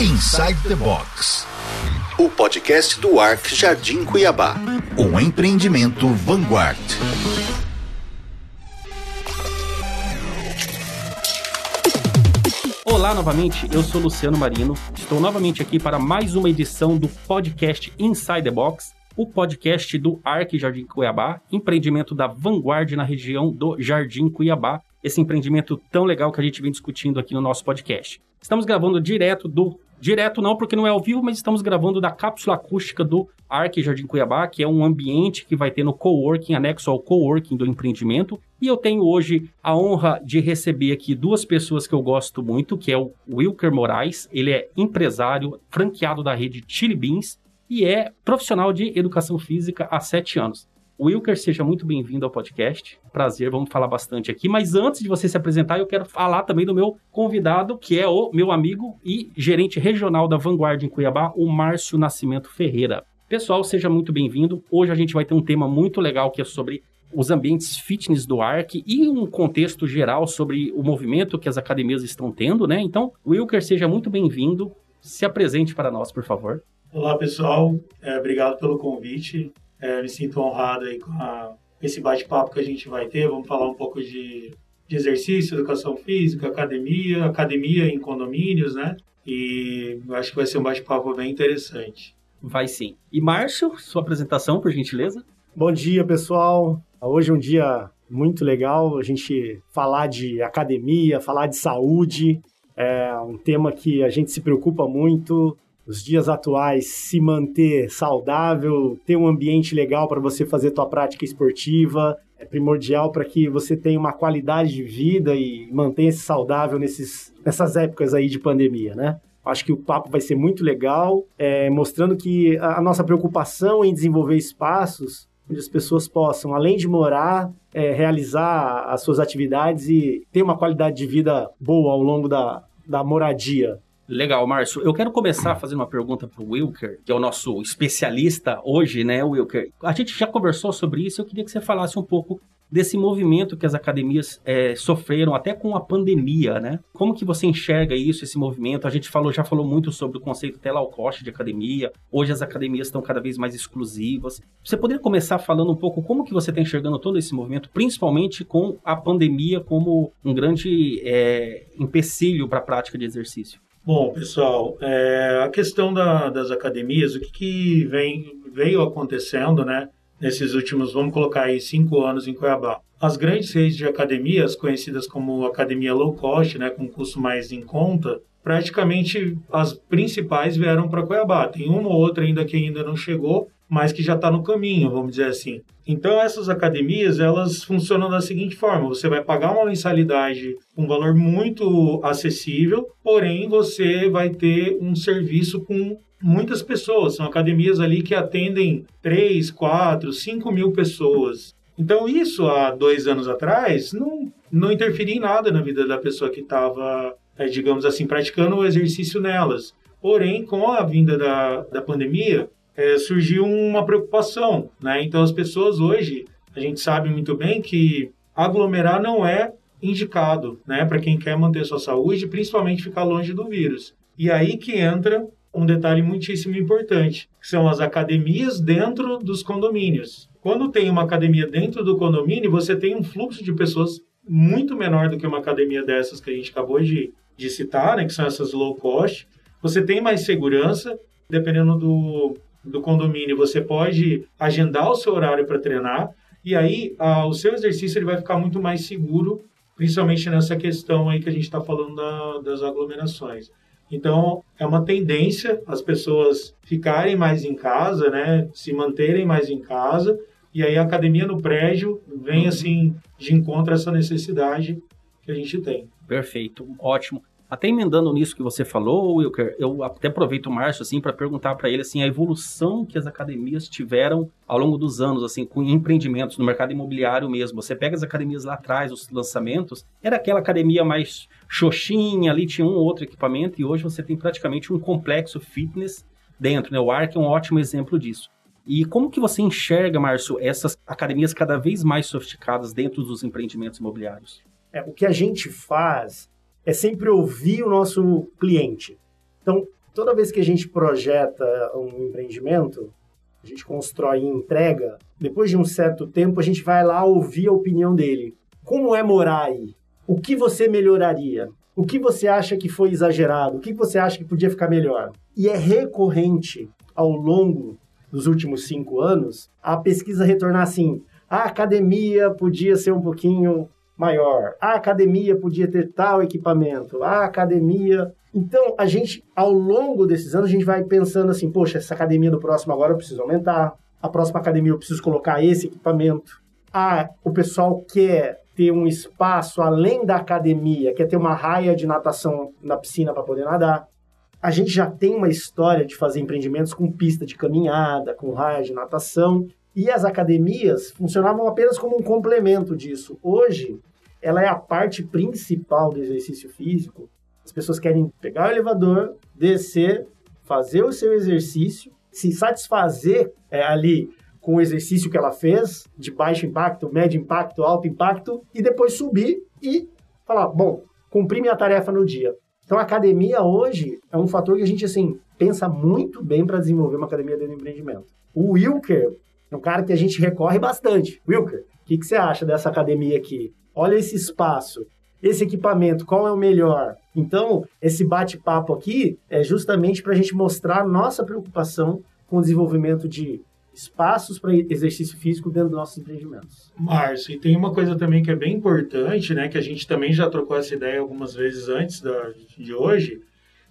Inside the Box. O podcast do Arc Jardim Cuiabá. Um empreendimento Vanguard. Olá novamente, eu sou Luciano Marino. Estou novamente aqui para mais uma edição do podcast Inside the Box, o podcast do Arc Jardim Cuiabá, empreendimento da Vanguard na região do Jardim Cuiabá. Esse empreendimento tão legal que a gente vem discutindo aqui no nosso podcast. Estamos gravando direto do Direto não, porque não é ao vivo, mas estamos gravando da cápsula acústica do Arc Jardim Cuiabá, que é um ambiente que vai ter no coworking, anexo ao coworking do empreendimento. E eu tenho hoje a honra de receber aqui duas pessoas que eu gosto muito, que é o Wilker Moraes, ele é empresário franqueado da rede Chili Beans e é profissional de educação física há sete anos. Wilker, seja muito bem-vindo ao podcast. Prazer, vamos falar bastante aqui. Mas antes de você se apresentar, eu quero falar também do meu convidado, que é o meu amigo e gerente regional da Vanguard em Cuiabá, o Márcio Nascimento Ferreira. Pessoal, seja muito bem-vindo. Hoje a gente vai ter um tema muito legal que é sobre os ambientes fitness do ARC e um contexto geral sobre o movimento que as academias estão tendo, né? Então, Wilker, seja muito bem-vindo. Se apresente para nós, por favor. Olá, pessoal. É, obrigado pelo convite. É, me sinto honrado aí com a, esse bate-papo que a gente vai ter. Vamos falar um pouco de, de exercício, educação física, academia, academia em condomínios, né? E eu acho que vai ser um bate-papo bem interessante. Vai sim. E Márcio, sua apresentação, por gentileza. Bom dia, pessoal. Hoje é um dia muito legal a gente falar de academia, falar de saúde. É um tema que a gente se preocupa muito os dias atuais, se manter saudável, ter um ambiente legal para você fazer tua prática esportiva, é primordial para que você tenha uma qualidade de vida e mantenha-se saudável nesses, nessas épocas aí de pandemia, né? Acho que o papo vai ser muito legal, é, mostrando que a nossa preocupação em desenvolver espaços onde as pessoas possam, além de morar, é, realizar as suas atividades e ter uma qualidade de vida boa ao longo da, da moradia. Legal, Márcio. Eu quero começar fazendo uma pergunta para o Wilker, que é o nosso especialista hoje, né, Wilker? A gente já conversou sobre isso, eu queria que você falasse um pouco desse movimento que as academias é, sofreram até com a pandemia, né? Como que você enxerga isso, esse movimento? A gente falou, já falou muito sobre o conceito até low cost de academia. Hoje as academias estão cada vez mais exclusivas. Você poderia começar falando um pouco como que você está enxergando todo esse movimento, principalmente com a pandemia como um grande é, empecilho para a prática de exercício? Bom, pessoal, é, a questão da, das academias, o que, que vem, veio acontecendo, né? Nesses últimos, vamos colocar aí, cinco anos em Cuiabá. As grandes redes de academias, conhecidas como academia low cost, né, com custo mais em conta, praticamente as principais vieram para Cuiabá. Tem uma ou outra ainda que ainda não chegou, mas que já está no caminho, vamos dizer assim. Então essas academias elas funcionam da seguinte forma: você vai pagar uma mensalidade um valor muito acessível, porém você vai ter um serviço com muitas pessoas. São academias ali que atendem 3, 4, 5 mil pessoas. Então isso há dois anos atrás não, não interferia em nada na vida da pessoa que estava, é, digamos assim, praticando o exercício nelas. Porém, com a vinda da, da pandemia, é, surgiu uma preocupação, né? Então as pessoas hoje, a gente sabe muito bem que aglomerar não é indicado, né? Para quem quer manter sua saúde, principalmente ficar longe do vírus. E aí que entra um detalhe muitíssimo importante, que são as academias dentro dos condomínios. Quando tem uma academia dentro do condomínio, você tem um fluxo de pessoas muito menor do que uma academia dessas que a gente acabou de, de citar, né, que são essas low cost. Você tem mais segurança, dependendo do, do condomínio, você pode agendar o seu horário para treinar e aí a, o seu exercício ele vai ficar muito mais seguro, principalmente nessa questão aí que a gente está falando da, das aglomerações. Então, é uma tendência as pessoas ficarem mais em casa, né, se manterem mais em casa, e aí a academia no prédio vem assim de encontro a essa necessidade que a gente tem. Perfeito, ótimo. Até emendando nisso que você falou, Wilker, eu até aproveito o Márcio assim para perguntar para ele assim a evolução que as academias tiveram ao longo dos anos assim com empreendimentos no mercado imobiliário mesmo. Você pega as academias lá atrás, os lançamentos, era aquela academia mais xoxinha, ali tinha um ou outro equipamento e hoje você tem praticamente um complexo fitness dentro, né? O Arc é um ótimo exemplo disso. E como que você enxerga, Márcio, essas academias cada vez mais sofisticadas dentro dos empreendimentos imobiliários? É, o que a gente faz é sempre ouvir o nosso cliente. Então, toda vez que a gente projeta um empreendimento, a gente constrói e entrega, depois de um certo tempo a gente vai lá ouvir a opinião dele. Como é morar aí? O que você melhoraria? O que você acha que foi exagerado? O que você acha que podia ficar melhor? E é recorrente ao longo dos últimos cinco anos a pesquisa retornar assim: a academia podia ser um pouquinho maior, a academia podia ter tal equipamento, a academia. Então, a gente, ao longo desses anos, a gente vai pensando assim: poxa, essa academia do próximo agora eu preciso aumentar, a próxima academia eu preciso colocar esse equipamento. Ah, o pessoal quer ter um espaço além da academia, quer ter uma raia de natação na piscina para poder nadar. A gente já tem uma história de fazer empreendimentos com pista de caminhada, com raia de natação, e as academias funcionavam apenas como um complemento disso. Hoje, ela é a parte principal do exercício físico. As pessoas querem pegar o elevador, descer, fazer o seu exercício, se satisfazer é, ali com o exercício que ela fez, de baixo impacto, médio impacto, alto impacto, e depois subir e falar, bom, cumpri minha tarefa no dia. Então, a academia hoje é um fator que a gente, assim, pensa muito bem para desenvolver uma academia dentro do empreendimento. O Wilker é um cara que a gente recorre bastante. Wilker, o que, que você acha dessa academia aqui? Olha esse espaço, esse equipamento, qual é o melhor? Então, esse bate-papo aqui é justamente para a gente mostrar nossa preocupação com o desenvolvimento de espaços para exercício físico dentro dos nossos empreendimentos. Márcio, e tem uma coisa também que é bem importante, né, que a gente também já trocou essa ideia algumas vezes antes da, de hoje,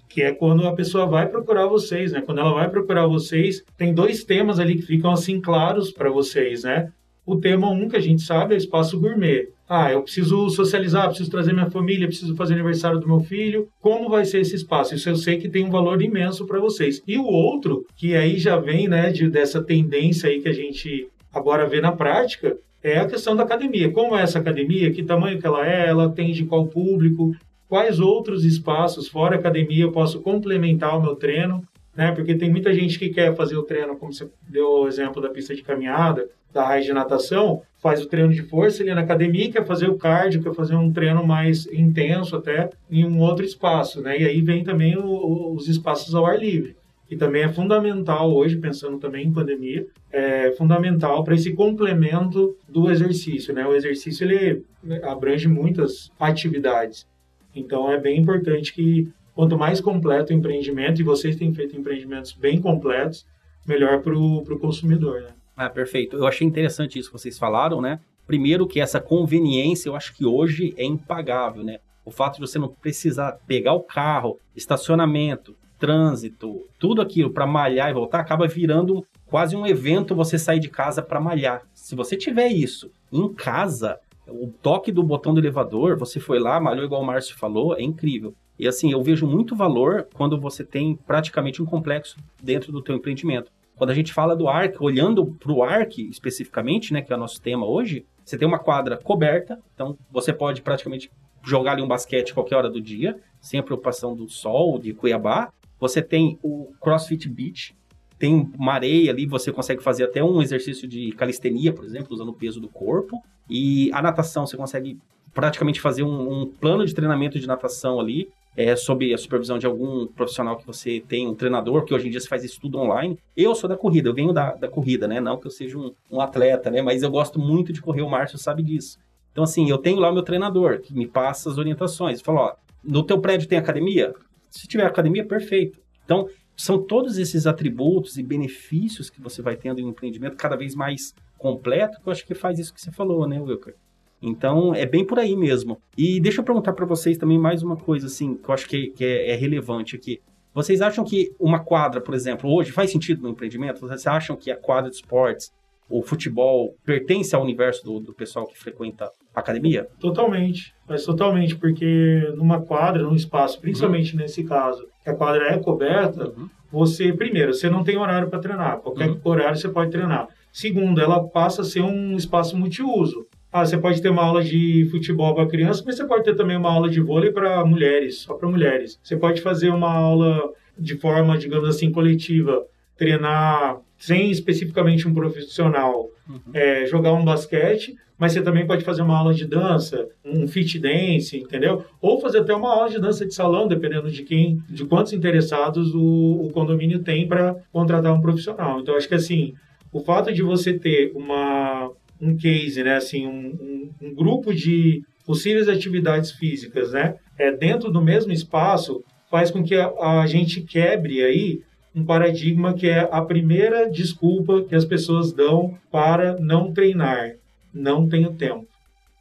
que é quando a pessoa vai procurar vocês, né? Quando ela vai procurar vocês, tem dois temas ali que ficam assim claros para vocês, né? O tema um que a gente sabe é espaço gourmet. Ah, eu preciso socializar, preciso trazer minha família, preciso fazer aniversário do meu filho. Como vai ser esse espaço? Isso eu sei que tem um valor imenso para vocês. E o outro, que aí já vem, né, de, dessa tendência aí que a gente agora vê na prática, é a questão da academia. Como é essa academia? Que tamanho que ela é? Ela atende qual público? Quais outros espaços fora academia eu posso complementar o meu treino? Né? Porque tem muita gente que quer fazer o treino, como você deu o exemplo da pista de caminhada, da raiz de natação, faz o treino de força ali na academia, quer fazer o cardio, quer fazer um treino mais intenso até em um outro espaço, né? E aí vem também o, os espaços ao ar livre, que também é fundamental hoje, pensando também em pandemia, é fundamental para esse complemento do exercício, né? O exercício ele abrange muitas atividades. Então é bem importante que quanto mais completo o empreendimento, e vocês têm feito empreendimentos bem completos, melhor para o consumidor, né? Ah, perfeito. Eu achei interessante isso que vocês falaram, né? Primeiro que essa conveniência, eu acho que hoje é impagável, né? O fato de você não precisar pegar o carro, estacionamento, trânsito, tudo aquilo para malhar e voltar, acaba virando quase um evento você sair de casa para malhar. Se você tiver isso em casa, o toque do botão do elevador, você foi lá, malhou igual o Márcio falou, é incrível. E assim, eu vejo muito valor quando você tem praticamente um complexo dentro do teu empreendimento. Quando a gente fala do ARC, olhando para o ARC especificamente, né, que é o nosso tema hoje, você tem uma quadra coberta, então você pode praticamente jogar ali um basquete qualquer hora do dia, sem a preocupação do sol, de Cuiabá. Você tem o CrossFit Beach, tem uma areia ali, você consegue fazer até um exercício de calistenia, por exemplo, usando o peso do corpo. E a natação, você consegue praticamente fazer um, um plano de treinamento de natação ali, é, sob a supervisão de algum profissional que você tem, um treinador, que hoje em dia se faz isso tudo online. Eu sou da corrida, eu venho da, da corrida, né? Não que eu seja um, um atleta, né? Mas eu gosto muito de correr, o Márcio sabe disso. Então, assim, eu tenho lá o meu treinador, que me passa as orientações. Fala, ó, no teu prédio tem academia? Se tiver academia, perfeito. Então, são todos esses atributos e benefícios que você vai tendo em um empreendimento cada vez mais completo, que eu acho que faz isso que você falou, né, Wilker? Então, é bem por aí mesmo. E deixa eu perguntar para vocês também mais uma coisa, assim, que eu acho que, que é, é, relevante aqui. Vocês acham que uma quadra, por exemplo, hoje faz sentido no empreendimento? Vocês acham que a quadra de esportes, o futebol, pertence ao universo do, do pessoal que frequenta a academia? Totalmente. Mas totalmente, porque numa quadra, num espaço, principalmente uhum. nesse caso, que a quadra é coberta, uhum. você, primeiro, você não tem horário para treinar. Qualquer uhum. horário você pode treinar. Segundo, ela passa a ser um espaço multiuso. Ah, você pode ter uma aula de futebol para criança, mas você pode ter também uma aula de vôlei para mulheres, só para mulheres. Você pode fazer uma aula de forma, digamos assim, coletiva treinar sem especificamente um profissional, uhum. é, jogar um basquete, mas você também pode fazer uma aula de dança, um fit dance, entendeu? Ou fazer até uma aula de dança de salão, dependendo de quem, de quantos interessados o, o condomínio tem para contratar um profissional. Então, acho que assim, o fato de você ter uma, um case, né, assim, um, um, um grupo de possíveis atividades físicas, né, é, dentro do mesmo espaço, faz com que a, a gente quebre aí um paradigma que é a primeira desculpa que as pessoas dão para não treinar. Não tenho tempo.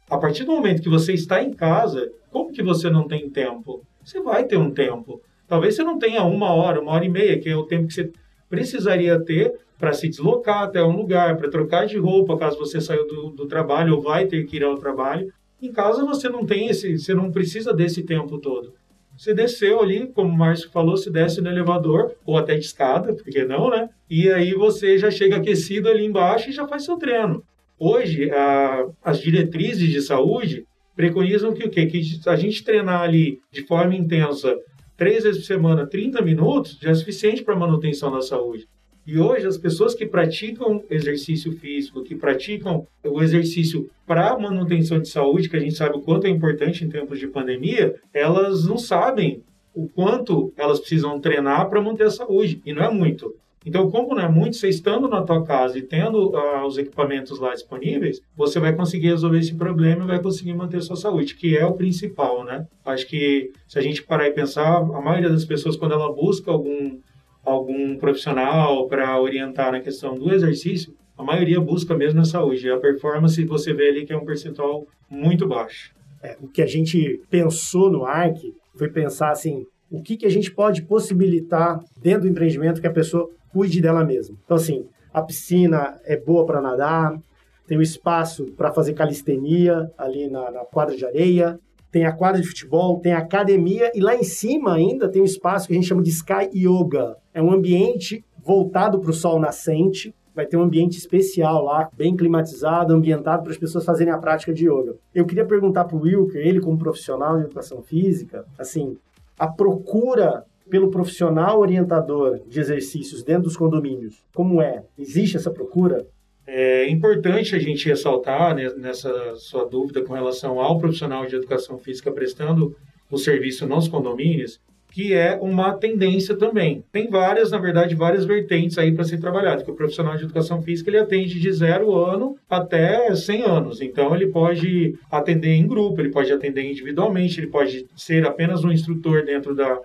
A partir do momento que você está em casa, como que você não tem tempo? Você vai ter um tempo. Talvez você não tenha uma hora, uma hora e meia, que é o tempo que você precisaria ter para se deslocar até um lugar, para trocar de roupa, caso você saiu do, do trabalho ou vai ter que ir ao trabalho. Em casa você não tem esse, você não precisa desse tempo todo. Você desceu ali, como o Márcio falou, se desce no elevador, ou até de escada, porque não, né? E aí você já chega aquecido ali embaixo e já faz seu treino. Hoje, a, as diretrizes de saúde preconizam que o quê? Que a gente treinar ali de forma intensa três vezes por semana, 30 minutos, já é suficiente para manutenção da saúde. E hoje, as pessoas que praticam exercício físico, que praticam o exercício para manutenção de saúde, que a gente sabe o quanto é importante em tempos de pandemia, elas não sabem o quanto elas precisam treinar para manter a saúde. E não é muito. Então, como não é muito, você estando na tua casa e tendo uh, os equipamentos lá disponíveis, você vai conseguir resolver esse problema e vai conseguir manter sua saúde, que é o principal, né? Acho que se a gente parar e pensar, a maioria das pessoas, quando ela busca algum algum profissional para orientar na questão do exercício, a maioria busca mesmo a saúde. A performance você vê ali que é um percentual muito baixo. É, o que a gente pensou no ARC foi pensar assim, o que, que a gente pode possibilitar dentro do empreendimento que a pessoa cuide dela mesma. Então, assim, a piscina é boa para nadar, tem o espaço para fazer calistenia ali na, na, quadra de areia, tem a quadra de futebol, tem a academia e lá em cima ainda tem um espaço que a gente chama de Sky Yoga. É um ambiente voltado para o sol nascente. Vai ter um ambiente especial lá, bem climatizado, ambientado para as pessoas fazerem a prática de yoga. Eu queria perguntar para o Wilker, ele como profissional de educação física, assim, a procura pelo profissional orientador de exercícios dentro dos condomínios, como é? Existe essa procura? É importante a gente ressaltar né, nessa sua dúvida com relação ao profissional de educação física prestando o serviço nos condomínios, que é uma tendência também. Tem várias, na verdade, várias vertentes aí para ser trabalhado, que o profissional de educação física ele atende de zero ano até 100 anos. Então, ele pode atender em grupo, ele pode atender individualmente, ele pode ser apenas um instrutor dentro da,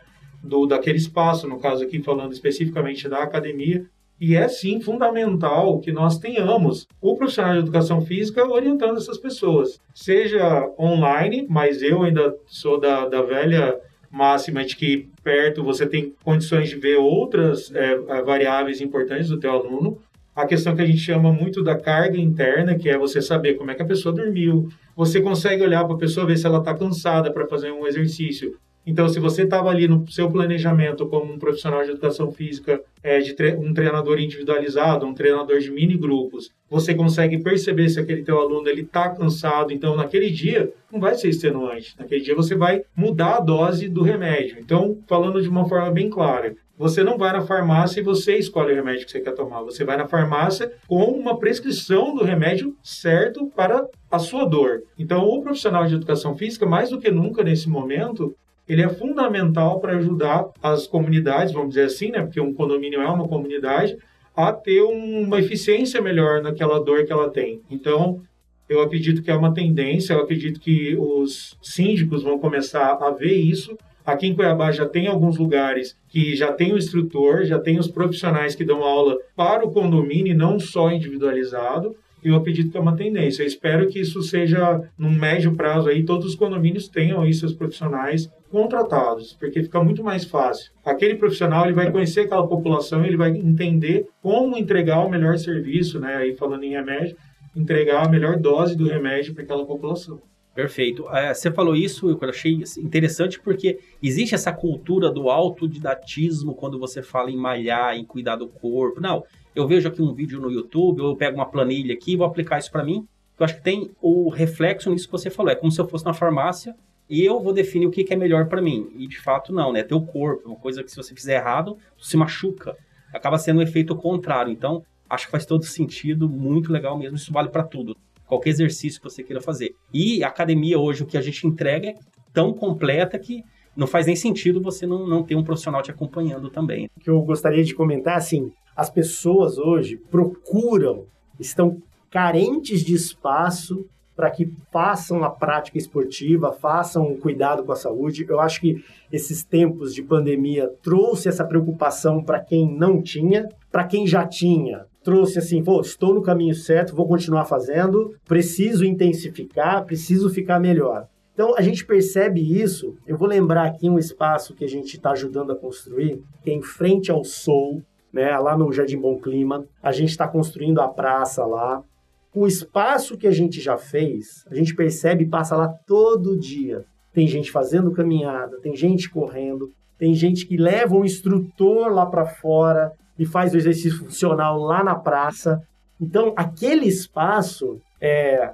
do, daquele espaço, no caso aqui falando especificamente da academia, e é sim fundamental que nós tenhamos o profissional de educação física orientando essas pessoas, seja online, mas eu ainda sou da, da velha máxima de que perto você tem condições de ver outras é, variáveis importantes do teu aluno. A questão que a gente chama muito da carga interna, que é você saber como é que a pessoa dormiu. Você consegue olhar para a pessoa, ver se ela está cansada para fazer um exercício. Então, se você estava ali no seu planejamento como um profissional de educação física, é, de tre um treinador individualizado, um treinador de mini grupos, você consegue perceber se aquele teu aluno ele está cansado. Então, naquele dia, não vai ser extenuante. Naquele dia, você vai mudar a dose do remédio. Então, falando de uma forma bem clara, você não vai na farmácia e você escolhe o remédio que você quer tomar. Você vai na farmácia com uma prescrição do remédio certo para a sua dor. Então, o profissional de educação física, mais do que nunca nesse momento, ele é fundamental para ajudar as comunidades, vamos dizer assim, né? Porque um condomínio é uma comunidade, a ter uma eficiência melhor naquela dor que ela tem. Então, eu acredito que é uma tendência, eu acredito que os síndicos vão começar a ver isso. Aqui em Cuiabá já tem alguns lugares que já tem o instrutor, já tem os profissionais que dão aula para o condomínio, não só individualizado eu acredito que é uma tendência. Eu espero que isso seja, num médio prazo aí, todos os condomínios tenham aí seus profissionais contratados, porque fica muito mais fácil. Aquele profissional, ele vai conhecer aquela população, ele vai entender como entregar o melhor serviço, né, aí falando em remédio, entregar a melhor dose do remédio para aquela população. Perfeito. É, você falou isso, eu achei interessante porque existe essa cultura do autodidatismo quando você fala em malhar, em cuidar do corpo. Não, eu vejo aqui um vídeo no YouTube, ou eu pego uma planilha aqui e vou aplicar isso para mim. Eu acho que tem o reflexo nisso que você falou. É como se eu fosse na farmácia e eu vou definir o que, é melhor para mim. E de fato não, né? Teu corpo, uma coisa que se você fizer errado, você se machuca. acaba sendo um efeito contrário. Então, acho que faz todo sentido, muito legal mesmo. Isso vale para tudo. Qualquer exercício que você queira fazer. E a academia hoje, o que a gente entrega é tão completa que não faz nem sentido você não, não ter um profissional te acompanhando também. O que eu gostaria de comentar, assim, as pessoas hoje procuram, estão carentes de espaço para que façam a prática esportiva, façam o cuidado com a saúde. Eu acho que esses tempos de pandemia trouxe essa preocupação para quem não tinha, para quem já tinha, trouxe assim, pô, estou no caminho certo, vou continuar fazendo, preciso intensificar, preciso ficar melhor. Então a gente percebe isso. Eu vou lembrar aqui um espaço que a gente está ajudando a construir, que é em frente ao Sol, né, lá no Jardim Bom Clima. A gente está construindo a praça lá. O espaço que a gente já fez, a gente percebe e passa lá todo dia. Tem gente fazendo caminhada, tem gente correndo, tem gente que leva um instrutor lá para fora e faz o exercício funcional lá na praça. Então, aquele espaço é,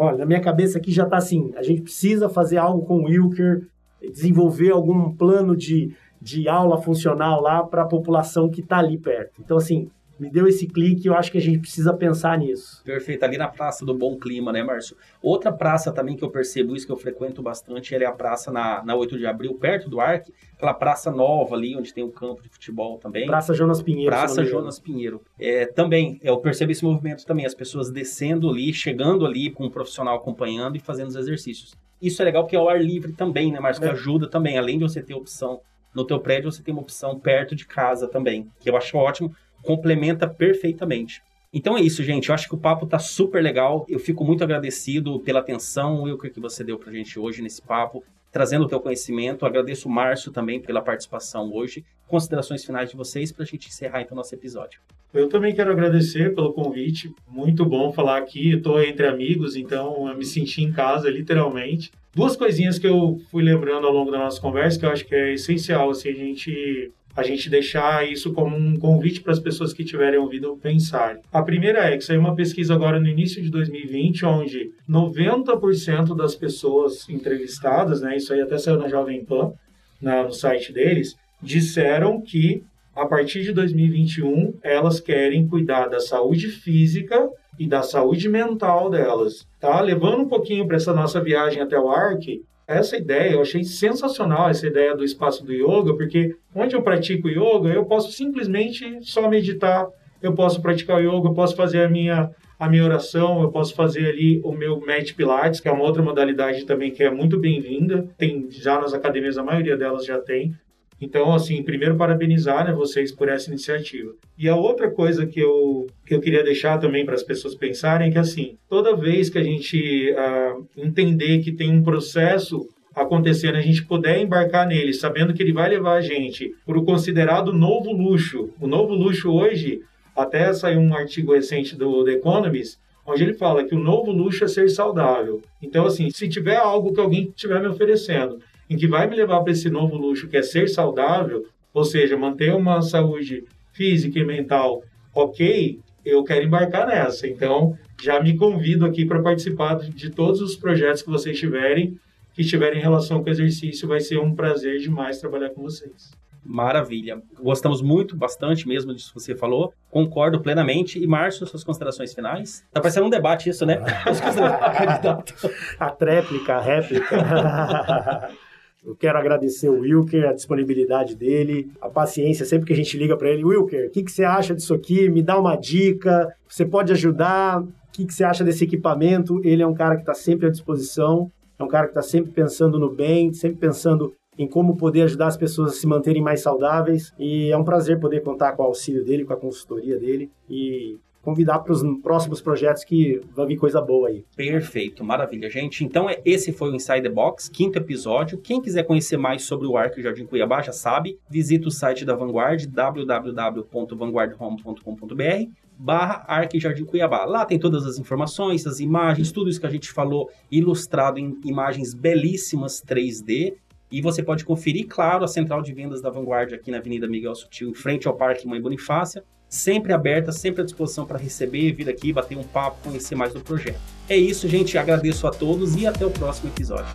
Olha, na minha cabeça aqui já está assim: a gente precisa fazer algo com o Wilker, desenvolver algum plano de, de aula funcional lá para a população que está ali perto. Então, assim, me deu esse clique e eu acho que a gente precisa pensar nisso. Perfeito, ali na Praça do Bom Clima, né, Márcio? Outra praça também que eu percebo isso, que eu frequento bastante, é a praça na, na 8 de abril, perto do Arque, aquela praça nova ali, onde tem o um campo de futebol também. Praça Jonas Pinheiro. Praça Jonas Pinheiro. É, também, eu percebo esse movimento também, as pessoas descendo ali, chegando ali com um profissional acompanhando e fazendo os exercícios. Isso é legal porque é ao ar livre também, né, Márcio? Que é. ajuda também, além de você ter opção no teu prédio, você tem uma opção perto de casa também, que eu acho ótimo complementa perfeitamente. Então é isso, gente. Eu acho que o papo tá super legal. Eu fico muito agradecido pela atenção, Wilker, que você deu pra gente hoje nesse papo, trazendo o teu conhecimento. Agradeço o Márcio também pela participação hoje. Considerações finais de vocês para a gente encerrar então nosso episódio. Eu também quero agradecer pelo convite. Muito bom falar aqui. Estou entre amigos, então eu me senti em casa, literalmente. Duas coisinhas que eu fui lembrando ao longo da nossa conversa que eu acho que é essencial assim, a gente a gente deixar isso como um convite para as pessoas que tiverem ouvido pensar. A primeira é que saiu uma pesquisa agora no início de 2020, onde 90% das pessoas entrevistadas, né, isso aí até saiu na Jovem Pan, na, no site deles, disseram que a partir de 2021 elas querem cuidar da saúde física e da saúde mental delas, tá? Levando um pouquinho para essa nossa viagem até o ARC, essa ideia, eu achei sensacional essa ideia do espaço do yoga, porque onde eu pratico yoga, eu posso simplesmente só meditar, eu posso praticar yoga, eu posso fazer a minha a minha oração, eu posso fazer ali o meu Mat Pilates, que é uma outra modalidade também que é muito bem-vinda. Tem já nas academias, a maioria delas já tem. Então, assim, primeiro parabenizar né, vocês por essa iniciativa. E a outra coisa que eu, que eu queria deixar também para as pessoas pensarem é que, assim, toda vez que a gente uh, entender que tem um processo acontecendo, a gente puder embarcar nele, sabendo que ele vai levar a gente para o considerado novo luxo. O novo luxo hoje, até saiu um artigo recente do The Economist, onde ele fala que o novo luxo é ser saudável. Então, assim, se tiver algo que alguém estiver me oferecendo em que vai me levar para esse novo luxo que é ser saudável, ou seja, manter uma saúde física e mental ok, eu quero embarcar nessa. Então, já me convido aqui para participar de todos os projetos que vocês tiverem, que tiverem relação com o exercício, vai ser um prazer demais trabalhar com vocês. Maravilha. Gostamos muito, bastante mesmo disso que você falou. Concordo plenamente. E, Márcio, suas considerações finais? Tá parecendo um debate isso, né? a tréplica, a réplica. Eu quero agradecer o Wilker, a disponibilidade dele, a paciência sempre que a gente liga para ele. Wilker, o que, que você acha disso aqui? Me dá uma dica. Você pode ajudar? O que, que você acha desse equipamento? Ele é um cara que está sempre à disposição. É um cara que está sempre pensando no bem, sempre pensando em como poder ajudar as pessoas a se manterem mais saudáveis. E é um prazer poder contar com o auxílio dele, com a consultoria dele. E convidar para os próximos projetos que vai vir coisa boa aí. Perfeito, maravilha, gente. Então, é, esse foi o Inside the Box, quinto episódio. Quem quiser conhecer mais sobre o Arco Jardim Cuiabá já sabe, visita o site da Vanguard, www.vanguardhome.com.br barra Arque Jardim Cuiabá. Lá tem todas as informações, as imagens, tudo isso que a gente falou ilustrado em imagens belíssimas 3D. E você pode conferir, claro, a central de vendas da Vanguard aqui na Avenida Miguel Sutil, em frente ao Parque Mãe Bonifácia sempre aberta, sempre à disposição para receber, vir aqui, bater um papo, conhecer mais do projeto. É isso, gente. Agradeço a todos e até o próximo episódio.